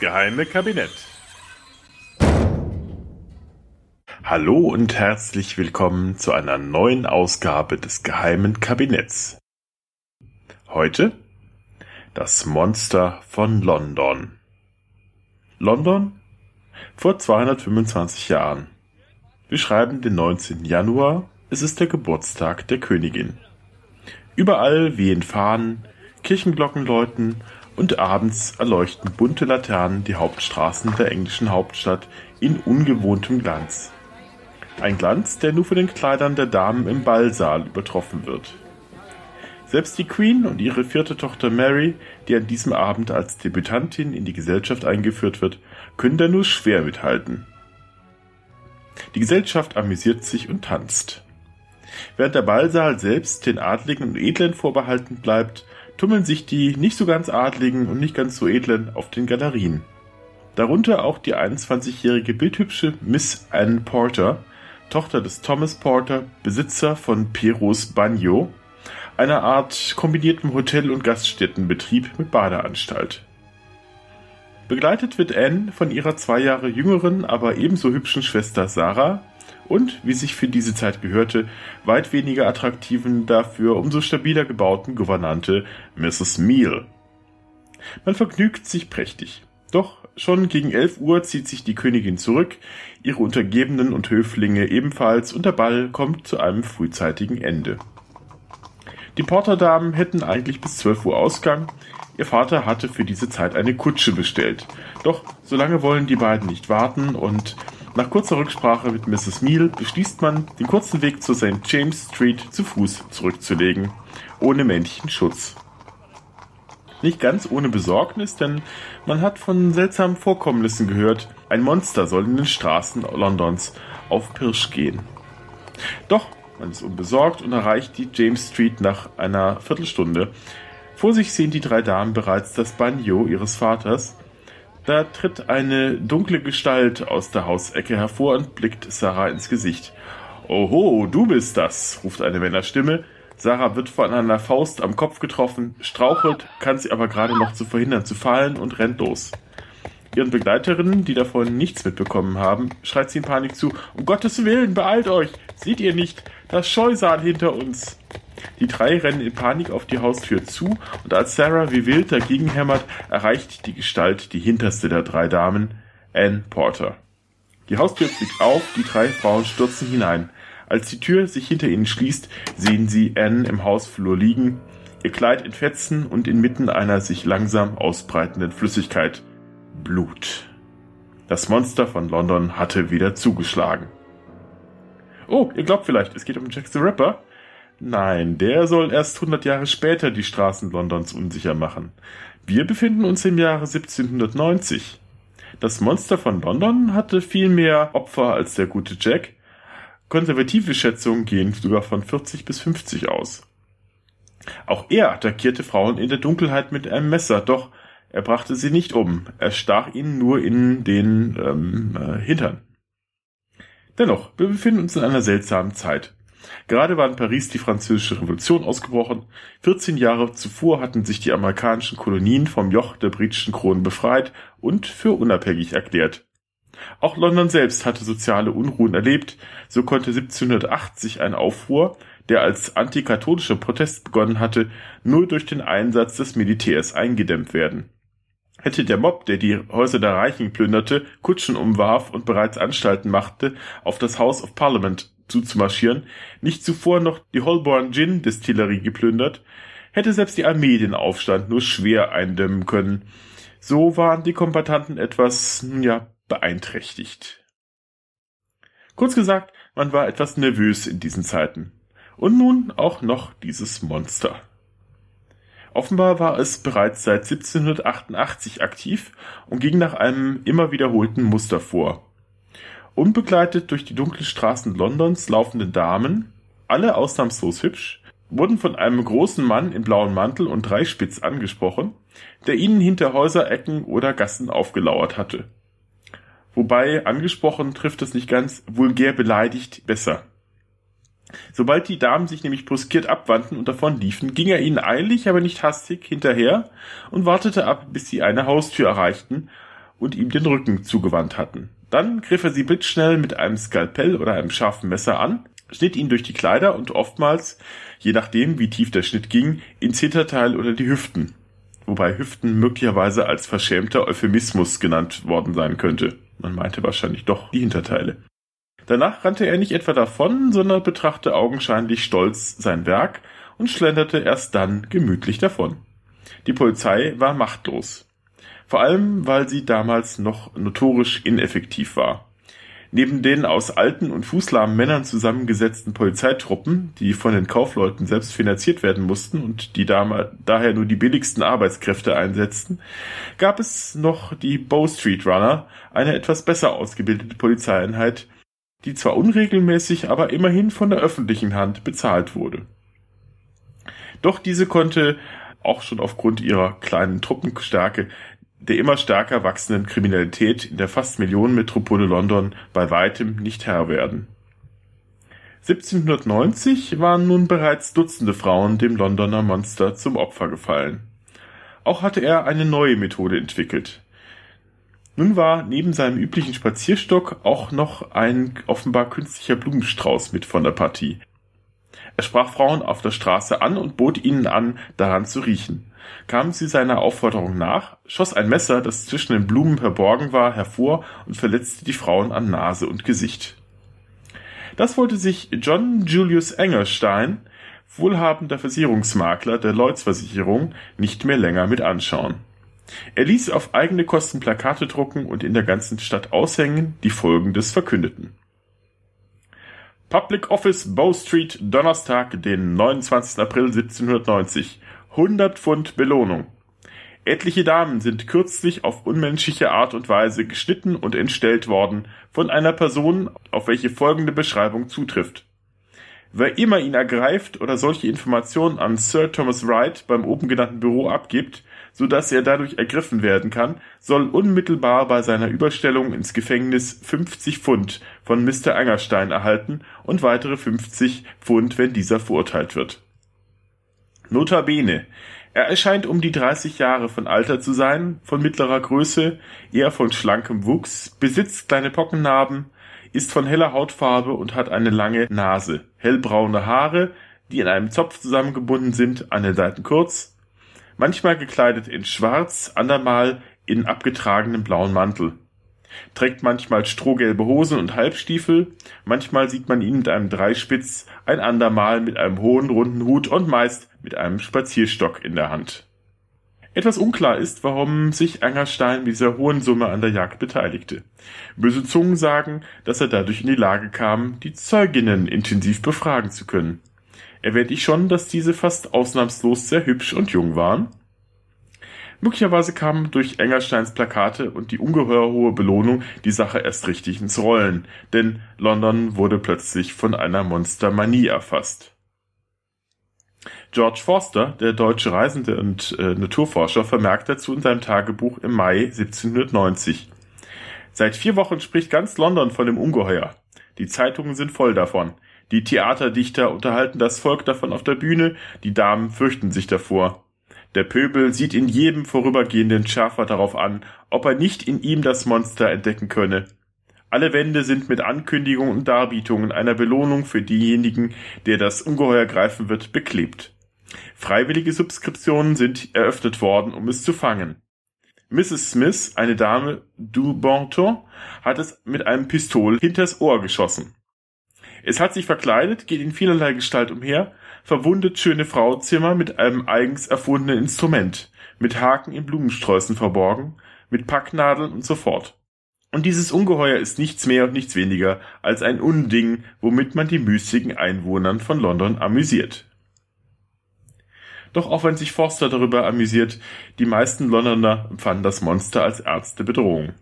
Geheime Kabinett. Hallo und herzlich willkommen zu einer neuen Ausgabe des geheimen Kabinetts. Heute das Monster von London. London vor 225 Jahren. Wir schreiben den 19. Januar, es ist der Geburtstag der Königin. Überall wehen Fahnen, Kirchenglocken läuten und abends erleuchten bunte Laternen die Hauptstraßen der englischen Hauptstadt in ungewohntem Glanz. Ein Glanz, der nur von den Kleidern der Damen im Ballsaal übertroffen wird. Selbst die Queen und ihre vierte Tochter Mary, die an diesem Abend als Debütantin in die Gesellschaft eingeführt wird, können da nur schwer mithalten. Die Gesellschaft amüsiert sich und tanzt. Während der Ballsaal selbst den Adligen und Edlen vorbehalten bleibt, tummeln sich die nicht so ganz Adligen und nicht ganz so Edlen auf den Galerien. Darunter auch die 21-jährige bildhübsche Miss Anne Porter, Tochter des Thomas Porter, Besitzer von Peros Bagno, einer Art kombiniertem Hotel- und Gaststättenbetrieb mit Badeanstalt. Begleitet wird Anne von ihrer zwei Jahre jüngeren, aber ebenso hübschen Schwester Sarah und, wie sich für diese Zeit gehörte, weit weniger attraktiven, dafür umso stabiler gebauten Gouvernante Mrs. Meal. Man vergnügt sich prächtig. Doch schon gegen elf Uhr zieht sich die Königin zurück, ihre Untergebenen und Höflinge ebenfalls und der Ball kommt zu einem frühzeitigen Ende. Die Porterdamen hätten eigentlich bis zwölf Uhr Ausgang, Ihr Vater hatte für diese Zeit eine Kutsche bestellt. Doch so lange wollen die beiden nicht warten und nach kurzer Rücksprache mit Mrs. Meal beschließt man, den kurzen Weg zur St. James Street zu Fuß zurückzulegen, ohne männlichen Schutz. Nicht ganz ohne Besorgnis, denn man hat von seltsamen Vorkommnissen gehört, ein Monster soll in den Straßen Londons auf Pirsch gehen. Doch, man ist unbesorgt und erreicht die James Street nach einer Viertelstunde, vor sich sehen die drei Damen bereits das Banjo ihres Vaters. Da tritt eine dunkle Gestalt aus der Hausecke hervor und blickt Sarah ins Gesicht. Oho, du bist das, ruft eine Männerstimme. Sarah wird von einer Faust am Kopf getroffen, strauchelt, kann sie aber gerade noch zu verhindern zu fallen und rennt los. Ihren Begleiterinnen, die davon nichts mitbekommen haben, schreit sie in Panik zu. Um Gottes Willen, beeilt euch! Seht ihr nicht? Das Scheusal hinter uns! Die drei rennen in Panik auf die Haustür zu und als Sarah wie wild dagegen hämmert, erreicht die Gestalt die hinterste der drei Damen, Anne Porter. Die Haustür fliegt auf, die drei Frauen stürzen hinein. Als die Tür sich hinter ihnen schließt, sehen sie Anne im Hausflur liegen, ihr Kleid in Fetzen und inmitten einer sich langsam ausbreitenden Flüssigkeit. Blut. Das Monster von London hatte wieder zugeschlagen. Oh, ihr glaubt vielleicht, es geht um Jack the Ripper? Nein, der soll erst 100 Jahre später die Straßen Londons unsicher machen. Wir befinden uns im Jahre 1790. Das Monster von London hatte viel mehr Opfer als der gute Jack. Konservative Schätzungen gehen sogar von 40 bis 50 aus. Auch er attackierte Frauen in der Dunkelheit mit einem Messer, doch er brachte sie nicht um. Er stach ihnen nur in den ähm, äh, Hintern. Dennoch, wir befinden uns in einer seltsamen Zeit. Gerade war in Paris die Französische Revolution ausgebrochen. 14 Jahre zuvor hatten sich die amerikanischen Kolonien vom Joch der britischen Kronen befreit und für unabhängig erklärt. Auch London selbst hatte soziale Unruhen erlebt. So konnte 1780 ein Aufruhr, der als antikatholischer Protest begonnen hatte, nur durch den Einsatz des Militärs eingedämmt werden. Hätte der Mob, der die Häuser der Reichen plünderte, Kutschen umwarf und bereits Anstalten machte, auf das House of Parliament zuzumarschieren, nicht zuvor noch die Holborn Gin Distillerie geplündert, hätte selbst die Armee den Aufstand nur schwer eindämmen können. So waren die Kombatanten etwas, ja, beeinträchtigt. Kurz gesagt, man war etwas nervös in diesen Zeiten. Und nun auch noch dieses Monster. Offenbar war es bereits seit 1788 aktiv und ging nach einem immer wiederholten Muster vor. Unbegleitet durch die dunklen Straßen Londons laufende Damen, alle ausnahmslos hübsch, wurden von einem großen Mann in blauem Mantel und Dreispitz angesprochen, der ihnen hinter Häuserecken oder Gassen aufgelauert hatte. Wobei angesprochen trifft es nicht ganz, vulgär beleidigt besser. Sobald die Damen sich nämlich bruskiert abwandten und davon liefen, ging er ihnen eilig, aber nicht hastig hinterher und wartete ab, bis sie eine Haustür erreichten, und ihm den Rücken zugewandt hatten. Dann griff er sie blitzschnell mit einem Skalpell oder einem scharfen Messer an, schnitt ihn durch die Kleider und oftmals, je nachdem wie tief der Schnitt ging, ins Hinterteil oder die Hüften. Wobei Hüften möglicherweise als verschämter Euphemismus genannt worden sein könnte. Man meinte wahrscheinlich doch die Hinterteile. Danach rannte er nicht etwa davon, sondern betrachtete augenscheinlich stolz sein Werk und schlenderte erst dann gemütlich davon. Die Polizei war machtlos. Vor allem, weil sie damals noch notorisch ineffektiv war. Neben den aus alten und fußlahmen Männern zusammengesetzten Polizeitruppen, die von den Kaufleuten selbst finanziert werden mussten und die daher nur die billigsten Arbeitskräfte einsetzten, gab es noch die Bow Street Runner, eine etwas besser ausgebildete Polizeieinheit, die zwar unregelmäßig, aber immerhin von der öffentlichen Hand bezahlt wurde. Doch diese konnte auch schon aufgrund ihrer kleinen Truppenstärke der immer stärker wachsenden Kriminalität in der fast Millionenmetropole London bei weitem nicht Herr werden. 1790 waren nun bereits Dutzende Frauen dem Londoner Monster zum Opfer gefallen. Auch hatte er eine neue Methode entwickelt. Nun war neben seinem üblichen Spazierstock auch noch ein offenbar künstlicher Blumenstrauß mit von der Partie. Er sprach Frauen auf der Straße an und bot ihnen an, daran zu riechen. Kamen sie seiner Aufforderung nach, schoss ein Messer, das zwischen den Blumen verborgen war, hervor und verletzte die Frauen an Nase und Gesicht. Das wollte sich John Julius Engerstein, wohlhabender Versicherungsmakler der Lloyds Versicherung, nicht mehr länger mit anschauen. Er ließ auf eigene Kosten Plakate drucken und in der ganzen Stadt aushängen, die Folgendes verkündeten. Public Office Bow Street, Donnerstag, den 29. April 1790. 100 Pfund Belohnung. Etliche Damen sind kürzlich auf unmenschliche Art und Weise geschnitten und entstellt worden von einer Person, auf welche folgende Beschreibung zutrifft. Wer immer ihn ergreift oder solche Informationen an Sir Thomas Wright beim oben genannten Büro abgibt, so dass er dadurch ergriffen werden kann, soll unmittelbar bei seiner Überstellung ins Gefängnis 50 Pfund von Mr. Angerstein erhalten und weitere 50 Pfund, wenn dieser verurteilt wird. Notabene, er erscheint um die 30 Jahre von Alter zu sein, von mittlerer Größe, eher von schlankem Wuchs, besitzt kleine Pockennarben, ist von heller Hautfarbe und hat eine lange Nase, hellbraune Haare, die in einem Zopf zusammengebunden sind, an den Seiten kurz, manchmal gekleidet in Schwarz, andermal in abgetragenem blauen Mantel. Trägt manchmal strohgelbe Hosen und Halbstiefel, manchmal sieht man ihn mit einem Dreispitz, ein andermal mit einem hohen runden Hut und meist mit einem Spazierstock in der Hand. Etwas unklar ist, warum sich Angerstein mit dieser hohen Summe an der Jagd beteiligte. Böse Zungen sagen, dass er dadurch in die Lage kam, die Zeuginnen intensiv befragen zu können. Erwähnt ich schon, dass diese fast ausnahmslos sehr hübsch und jung waren? Möglicherweise kam durch Engersteins Plakate und die ungeheuer hohe Belohnung die Sache erst richtig ins Rollen, denn London wurde plötzlich von einer Monstermanie erfasst. George Forster, der deutsche Reisende und äh, Naturforscher, vermerkt dazu in seinem Tagebuch im Mai 1790. Seit vier Wochen spricht ganz London von dem Ungeheuer. Die Zeitungen sind voll davon. Die Theaterdichter unterhalten das Volk davon auf der Bühne, die Damen fürchten sich davor. Der Pöbel sieht in jedem vorübergehenden Schärfer darauf an, ob er nicht in ihm das Monster entdecken könne. Alle Wände sind mit Ankündigungen und Darbietungen einer Belohnung für diejenigen, der das Ungeheuer greifen wird, beklebt. Freiwillige Subskriptionen sind eröffnet worden, um es zu fangen. Mrs. Smith, eine Dame du Bonton, hat es mit einem Pistol hinters Ohr geschossen. Es hat sich verkleidet, geht in vielerlei Gestalt umher, verwundet schöne Frauzimmer mit einem eigens erfundenen Instrument, mit Haken in Blumensträußen verborgen, mit Packnadeln und so fort. Und dieses Ungeheuer ist nichts mehr und nichts weniger als ein Unding, womit man die müßigen Einwohnern von London amüsiert. Doch auch wenn sich Forster darüber amüsiert, die meisten Londoner empfanden das Monster als ernste Bedrohung.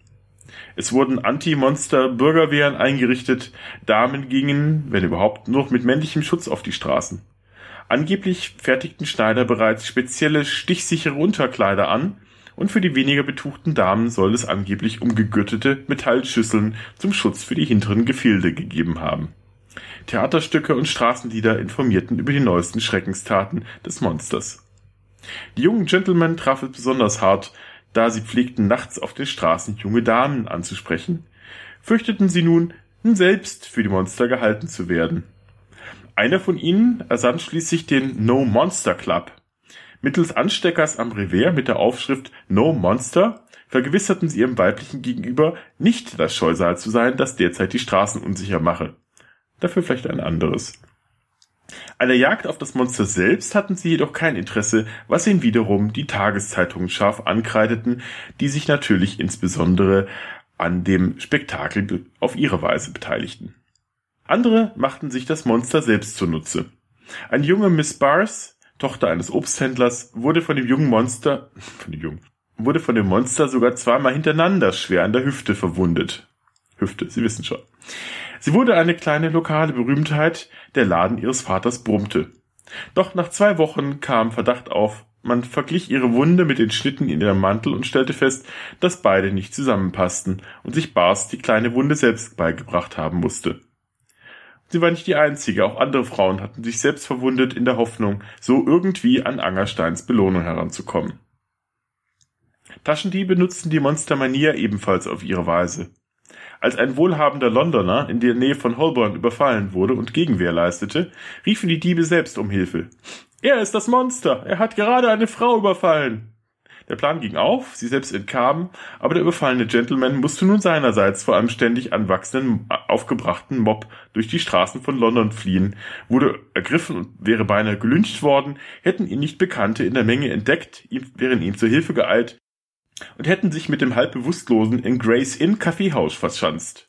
Es wurden Anti-Monster-Bürgerwehren eingerichtet, Damen gingen, wenn überhaupt, nur mit männlichem Schutz auf die Straßen. Angeblich fertigten Schneider bereits spezielle stichsichere Unterkleider an, und für die weniger betuchten Damen soll es angeblich umgegürtete Metallschüsseln zum Schutz für die hinteren Gefilde gegeben haben. Theaterstücke und Straßenlieder informierten über die neuesten Schreckenstaten des Monsters. Die jungen Gentlemen traf es besonders hart, da sie pflegten nachts auf den Straßen junge Damen anzusprechen, fürchteten sie nun, selbst für die Monster gehalten zu werden. Einer von ihnen ersann schließlich den No Monster Club. Mittels Ansteckers am Revers mit der Aufschrift No Monster vergewisserten sie ihrem weiblichen Gegenüber, nicht das Scheusal zu sein, das derzeit die Straßen unsicher mache. Dafür vielleicht ein anderes. An der Jagd auf das Monster selbst hatten sie jedoch kein Interesse, was ihnen wiederum die Tageszeitungen scharf ankreideten, die sich natürlich insbesondere an dem Spektakel auf ihre Weise beteiligten. Andere machten sich das Monster selbst zunutze. Ein junge Miss Bars, Tochter eines Obsthändlers, wurde von dem jungen Monster, von dem jungen, wurde von dem Monster sogar zweimal hintereinander schwer an der Hüfte verwundet. Hüfte, Sie wissen schon. Sie wurde eine kleine lokale Berühmtheit, der Laden ihres Vaters brummte. Doch nach zwei Wochen kam Verdacht auf, man verglich ihre Wunde mit den Schnitten in ihrem Mantel und stellte fest, dass beide nicht zusammenpassten und sich Bars die kleine Wunde selbst beigebracht haben musste. Sie war nicht die einzige, auch andere Frauen hatten sich selbst verwundet in der Hoffnung, so irgendwie an Angersteins Belohnung heranzukommen. Taschendiebe nutzten die Monstermanier ebenfalls auf ihre Weise. Als ein wohlhabender Londoner in der Nähe von Holborn überfallen wurde und Gegenwehr leistete, riefen die Diebe selbst um Hilfe. Er ist das Monster. Er hat gerade eine Frau überfallen. Der Plan ging auf, sie selbst entkamen, aber der überfallene Gentleman musste nun seinerseits vor einem ständig anwachsenden, aufgebrachten Mob durch die Straßen von London fliehen, wurde ergriffen und wäre beinahe gelyncht worden, hätten ihn nicht Bekannte in der Menge entdeckt, ihm, wären ihm zur Hilfe geeilt und hätten sich mit dem halbbewusstlosen in Grace Inn Kaffeehaus verschanzt.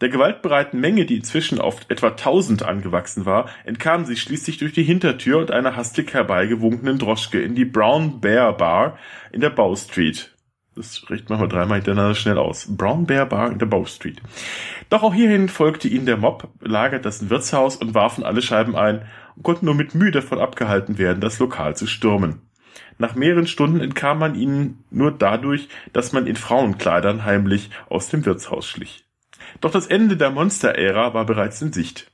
Der gewaltbereiten Menge, die inzwischen auf etwa tausend angewachsen war, entkamen sie schließlich durch die Hintertür und einer hastig herbeigewunkenen Droschke in die Brown Bear Bar in der Bow Street. Das riecht manchmal dreimal hintereinander schnell aus. Brown Bear Bar in der Bow Street. Doch auch hierhin folgte ihnen der Mob, lagert das Wirtshaus und warfen alle Scheiben ein und konnten nur mit Mühe davon abgehalten werden, das Lokal zu stürmen. Nach mehreren Stunden entkam man ihnen nur dadurch, dass man in Frauenkleidern heimlich aus dem Wirtshaus schlich. Doch das Ende der Monster-Ära war bereits in Sicht.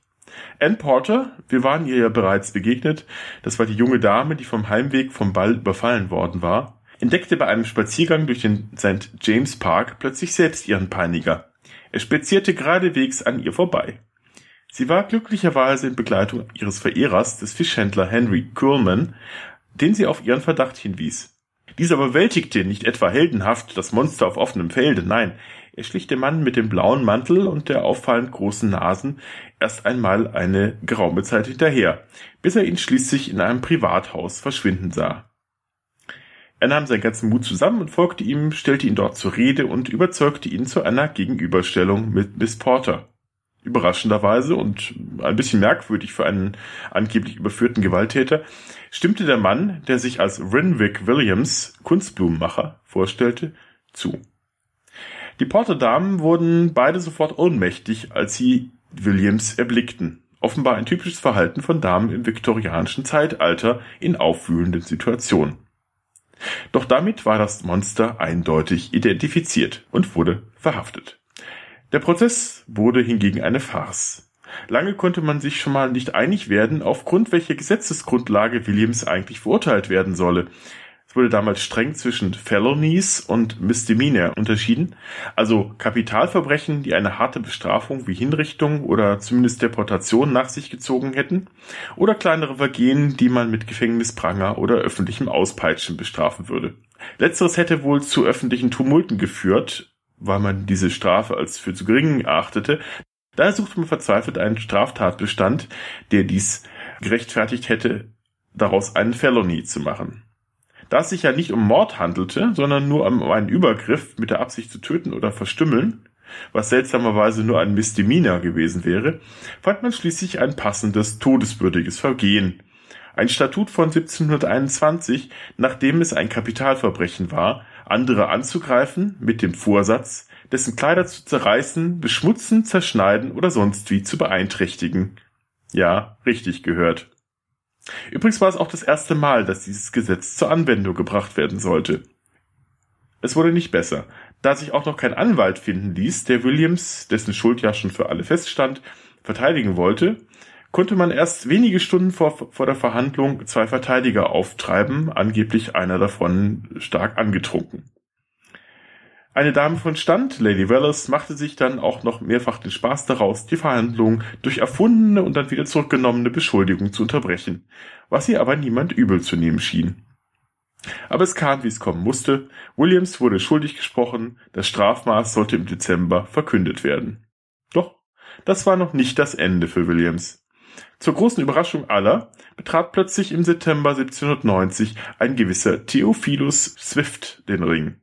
Ann Porter, wir waren ihr ja bereits begegnet, das war die junge Dame, die vom Heimweg vom Ball überfallen worden war, entdeckte bei einem Spaziergang durch den St. James Park plötzlich selbst ihren Peiniger. Er spazierte geradewegs an ihr vorbei. Sie war glücklicherweise in Begleitung ihres Verehrers, des Fischhändler Henry Kuhlman, den sie auf ihren Verdacht hinwies. Dieser bewältigte nicht etwa heldenhaft das Monster auf offenem Felde, nein, er schlich dem Mann mit dem blauen Mantel und der auffallend großen Nasen erst einmal eine geraume Zeit hinterher, bis er ihn schließlich in einem Privathaus verschwinden sah. Er nahm seinen ganzen Mut zusammen und folgte ihm, stellte ihn dort zur Rede und überzeugte ihn zu einer Gegenüberstellung mit Miss Porter. Überraschenderweise und ein bisschen merkwürdig für einen angeblich überführten Gewalttäter, stimmte der Mann, der sich als Renwick Williams, Kunstblumenmacher, vorstellte, zu. Die Porter-Damen wurden beide sofort ohnmächtig, als sie Williams erblickten. Offenbar ein typisches Verhalten von Damen im viktorianischen Zeitalter in aufwühlenden Situationen. Doch damit war das Monster eindeutig identifiziert und wurde verhaftet. Der Prozess wurde hingegen eine Farce. Lange konnte man sich schon mal nicht einig werden, aufgrund welcher Gesetzesgrundlage Williams eigentlich verurteilt werden solle. Es wurde damals streng zwischen Felonies und Misdemeanor unterschieden, also Kapitalverbrechen, die eine harte Bestrafung wie Hinrichtung oder zumindest Deportation nach sich gezogen hätten, oder kleinere Vergehen, die man mit Gefängnispranger oder öffentlichem Auspeitschen bestrafen würde. Letzteres hätte wohl zu öffentlichen Tumulten geführt, weil man diese Strafe als für zu gering erachtete. Daher suchte man verzweifelt einen Straftatbestand, der dies gerechtfertigt hätte, daraus einen Felony zu machen. Da es sich ja nicht um Mord handelte, sondern nur um einen Übergriff mit der Absicht zu töten oder verstümmeln, was seltsamerweise nur ein Misdemeanor gewesen wäre, fand man schließlich ein passendes, todeswürdiges Vergehen. Ein Statut von 1721, nachdem es ein Kapitalverbrechen war, andere anzugreifen mit dem Vorsatz, dessen Kleider zu zerreißen, beschmutzen, zerschneiden oder sonst wie zu beeinträchtigen. Ja, richtig gehört. Übrigens war es auch das erste Mal, dass dieses Gesetz zur Anwendung gebracht werden sollte. Es wurde nicht besser, da sich auch noch kein Anwalt finden ließ, der Williams, dessen Schuld ja schon für alle feststand, verteidigen wollte, konnte man erst wenige Stunden vor, vor der Verhandlung zwei Verteidiger auftreiben, angeblich einer davon stark angetrunken. Eine Dame von Stand, Lady Wallace, machte sich dann auch noch mehrfach den Spaß daraus, die Verhandlungen durch erfundene und dann wieder zurückgenommene Beschuldigungen zu unterbrechen, was ihr aber niemand übel zu nehmen schien. Aber es kam, wie es kommen musste. Williams wurde schuldig gesprochen, das Strafmaß sollte im Dezember verkündet werden. Doch das war noch nicht das Ende für Williams. Zur großen Überraschung aller betrat plötzlich im September 1790 ein gewisser Theophilus Swift den Ring.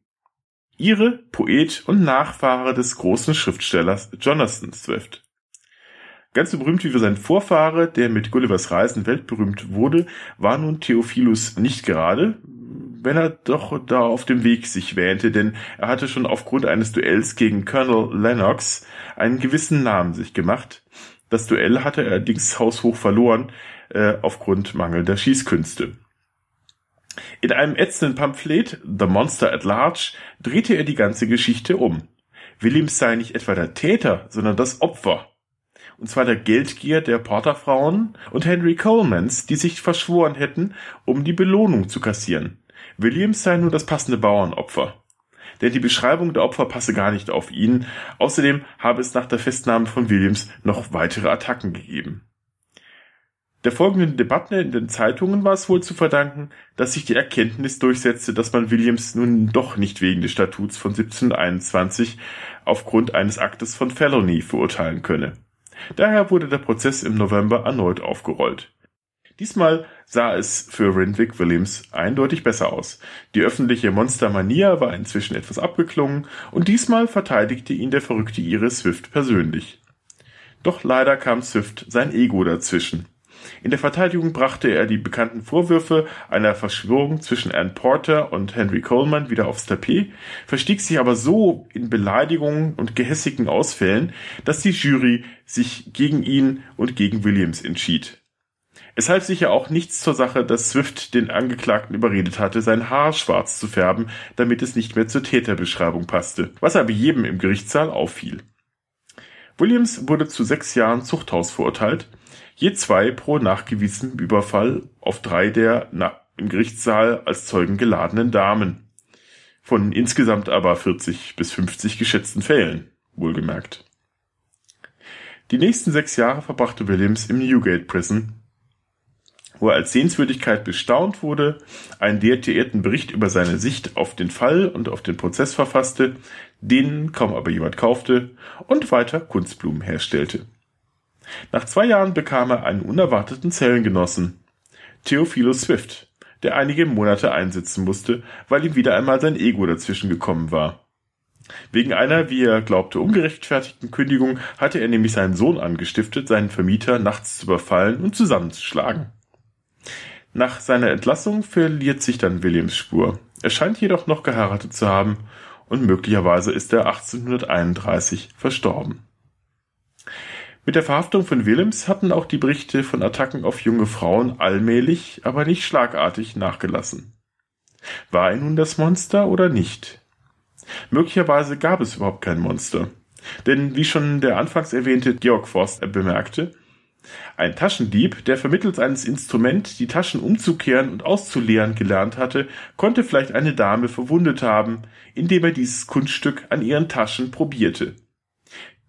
Ihre Poet und Nachfahre des großen Schriftstellers Jonathan Swift. Ganz so berühmt wie für sein Vorfahre, der mit Gullivers Reisen weltberühmt wurde, war nun Theophilus nicht gerade, wenn er doch da auf dem Weg sich wähnte, denn er hatte schon aufgrund eines Duells gegen Colonel Lennox einen gewissen Namen sich gemacht. Das Duell hatte er allerdings haushoch verloren, äh, aufgrund mangelnder Schießkünste. In einem ätzenden Pamphlet, The Monster at Large, drehte er die ganze Geschichte um. Williams sei nicht etwa der Täter, sondern das Opfer. Und zwar der Geldgier der Porterfrauen und Henry Colemans, die sich verschworen hätten, um die Belohnung zu kassieren. Williams sei nur das passende Bauernopfer. Denn die Beschreibung der Opfer passe gar nicht auf ihn. Außerdem habe es nach der Festnahme von Williams noch weitere Attacken gegeben. Der folgenden Debatte in den Zeitungen war es wohl zu verdanken, dass sich die Erkenntnis durchsetzte, dass man Williams nun doch nicht wegen des Statuts von 1721 aufgrund eines Aktes von Felony verurteilen könne. Daher wurde der Prozess im November erneut aufgerollt. Diesmal sah es für Renwick Williams eindeutig besser aus. Die öffentliche Monstermania war inzwischen etwas abgeklungen und diesmal verteidigte ihn der verrückte Iris Swift persönlich. Doch leider kam Swift sein Ego dazwischen. In der Verteidigung brachte er die bekannten Vorwürfe einer Verschwörung zwischen Ann Porter und Henry Coleman wieder aufs Tapet, verstieg sich aber so in Beleidigungen und gehässigen Ausfällen, dass die Jury sich gegen ihn und gegen Williams entschied. Es half sicher auch nichts zur Sache, dass Swift den Angeklagten überredet hatte, sein Haar schwarz zu färben, damit es nicht mehr zur Täterbeschreibung passte, was aber jedem im Gerichtssaal auffiel. Williams wurde zu sechs Jahren Zuchthaus verurteilt, je zwei pro nachgewiesenem Überfall auf drei der na, im Gerichtssaal als Zeugen geladenen Damen. Von insgesamt aber 40 bis 50 geschätzten Fällen, wohlgemerkt. Die nächsten sechs Jahre verbrachte Williams im Newgate Prison, wo er als Sehenswürdigkeit bestaunt wurde, einen detaillierten Bericht über seine Sicht auf den Fall und auf den Prozess verfasste, den kaum aber jemand kaufte und weiter Kunstblumen herstellte. Nach zwei Jahren bekam er einen unerwarteten Zellengenossen, Theophilus Swift, der einige Monate einsitzen musste, weil ihm wieder einmal sein Ego dazwischen gekommen war. Wegen einer, wie er glaubte, ungerechtfertigten Kündigung hatte er nämlich seinen Sohn angestiftet, seinen Vermieter nachts zu überfallen und zusammenzuschlagen. Nach seiner Entlassung verliert sich dann Williams Spur. Er scheint jedoch noch geheiratet zu haben und möglicherweise ist er 1831 verstorben. Mit der Verhaftung von Willems hatten auch die Berichte von Attacken auf junge Frauen allmählich, aber nicht schlagartig nachgelassen. War er nun das Monster oder nicht? Möglicherweise gab es überhaupt kein Monster. Denn wie schon der anfangs erwähnte Georg Forst bemerkte, ein Taschendieb, der vermittels eines Instrument die Taschen umzukehren und auszuleeren gelernt hatte, konnte vielleicht eine Dame verwundet haben, indem er dieses Kunststück an ihren Taschen probierte.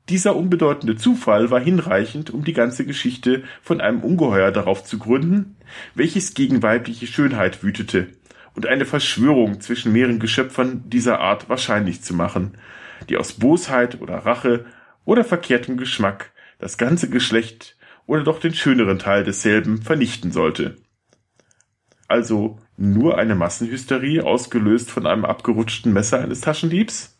Dieser unbedeutende Zufall war hinreichend, um die ganze Geschichte von einem Ungeheuer darauf zu gründen, welches gegen weibliche Schönheit wütete und eine Verschwörung zwischen mehreren Geschöpfern dieser Art wahrscheinlich zu machen, die aus Bosheit oder Rache oder verkehrtem Geschmack das ganze Geschlecht oder doch den schöneren Teil desselben vernichten sollte. Also nur eine Massenhysterie ausgelöst von einem abgerutschten Messer eines Taschendiebs?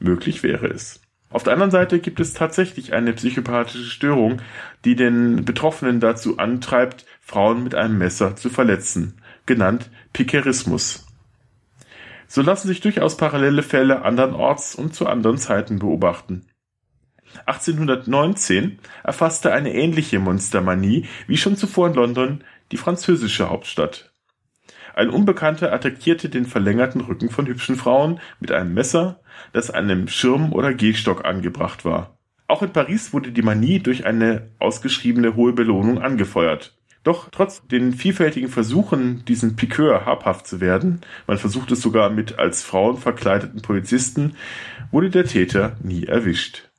Möglich wäre es. Auf der anderen Seite gibt es tatsächlich eine psychopathische Störung, die den Betroffenen dazu antreibt, Frauen mit einem Messer zu verletzen, genannt Pikerismus. So lassen sich durchaus parallele Fälle andernorts und zu anderen Zeiten beobachten. 1819 erfasste eine ähnliche Monstermanie wie schon zuvor in London die französische Hauptstadt. Ein Unbekannter attackierte den verlängerten Rücken von hübschen Frauen mit einem Messer, das an einem Schirm oder Gehstock angebracht war. Auch in Paris wurde die Manie durch eine ausgeschriebene hohe Belohnung angefeuert. Doch trotz den vielfältigen Versuchen, diesen Piqueur habhaft zu werden, man versucht es sogar mit als Frauen verkleideten Polizisten, wurde der Täter nie erwischt.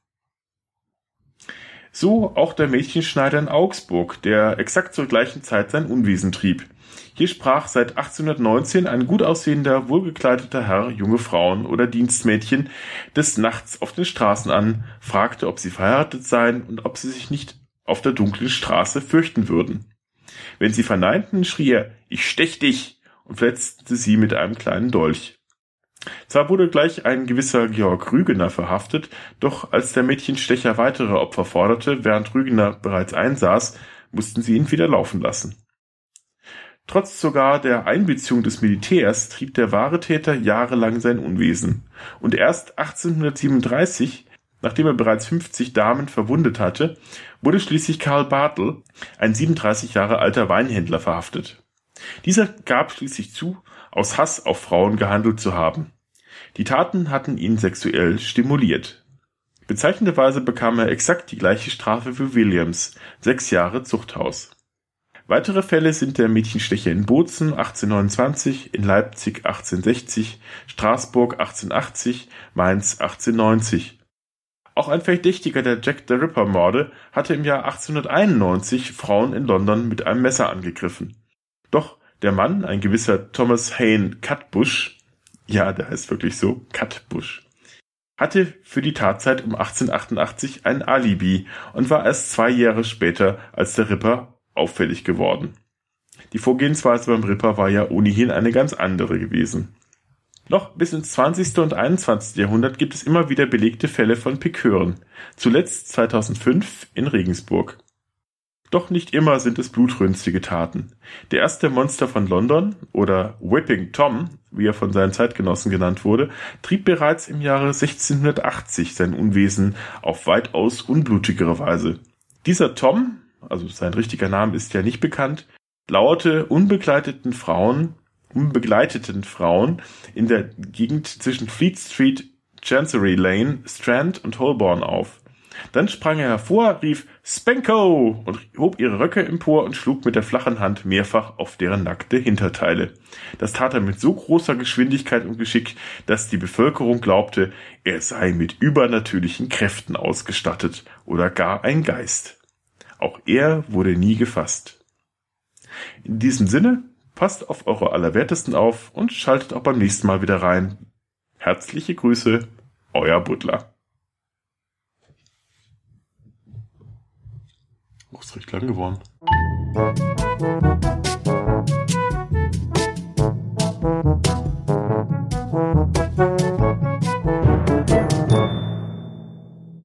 So auch der Mädchenschneider in Augsburg, der exakt zur gleichen Zeit sein Unwesen trieb. Hier sprach seit 1819 ein gut aussehender, wohlgekleideter Herr junge Frauen oder Dienstmädchen des Nachts auf den Straßen an, fragte, ob sie verheiratet seien und ob sie sich nicht auf der dunklen Straße fürchten würden. Wenn sie verneinten, schrie er, ich stech dich und verletzte sie mit einem kleinen Dolch. Zwar wurde gleich ein gewisser Georg Rügener verhaftet, doch als der Mädchenstecher weitere Opfer forderte, während Rügener bereits einsaß, mussten sie ihn wieder laufen lassen. Trotz sogar der Einbeziehung des Militärs trieb der wahre Täter jahrelang sein Unwesen. Und erst 1837, nachdem er bereits 50 Damen verwundet hatte, wurde schließlich Karl Bartel, ein 37 Jahre alter Weinhändler, verhaftet. Dieser gab schließlich zu, aus Hass auf Frauen gehandelt zu haben. Die Taten hatten ihn sexuell stimuliert. Bezeichnenderweise bekam er exakt die gleiche Strafe wie Williams, sechs Jahre Zuchthaus. Weitere Fälle sind der Mädchenstecher in Bozen 1829, in Leipzig 1860, Straßburg 1880, Mainz 1890. Auch ein Verdächtiger der Jack the Ripper Morde hatte im Jahr 1891 Frauen in London mit einem Messer angegriffen. Doch der Mann, ein gewisser Thomas Hayne Cutbush, ja, der heißt wirklich so, Cutbush, hatte für die Tatzeit um 1888 ein Alibi und war erst zwei Jahre später als der Ripper auffällig geworden. Die Vorgehensweise beim Ripper war ja ohnehin eine ganz andere gewesen. Noch bis ins 20. und 21. Jahrhundert gibt es immer wieder belegte Fälle von Pikören, zuletzt 2005 in Regensburg. Doch nicht immer sind es blutrünstige Taten. Der erste Monster von London, oder Whipping Tom, wie er von seinen Zeitgenossen genannt wurde, trieb bereits im Jahre 1680 sein Unwesen auf weitaus unblutigere Weise. Dieser Tom, also sein richtiger Name ist ja nicht bekannt, lauerte unbegleiteten Frauen unbegleiteten Frauen in der Gegend zwischen Fleet Street, Chancery Lane, Strand und Holborn auf. Dann sprang er hervor, rief Spanko und hob ihre Röcke empor und schlug mit der flachen Hand mehrfach auf deren nackte Hinterteile. Das tat er mit so großer Geschwindigkeit und Geschick, dass die Bevölkerung glaubte, er sei mit übernatürlichen Kräften ausgestattet oder gar ein Geist. Auch er wurde nie gefasst. In diesem Sinne Passt auf eure Allerwertesten auf und schaltet auch beim nächsten Mal wieder rein. Herzliche Grüße, euer Butler. Oh, ist recht lang geworden.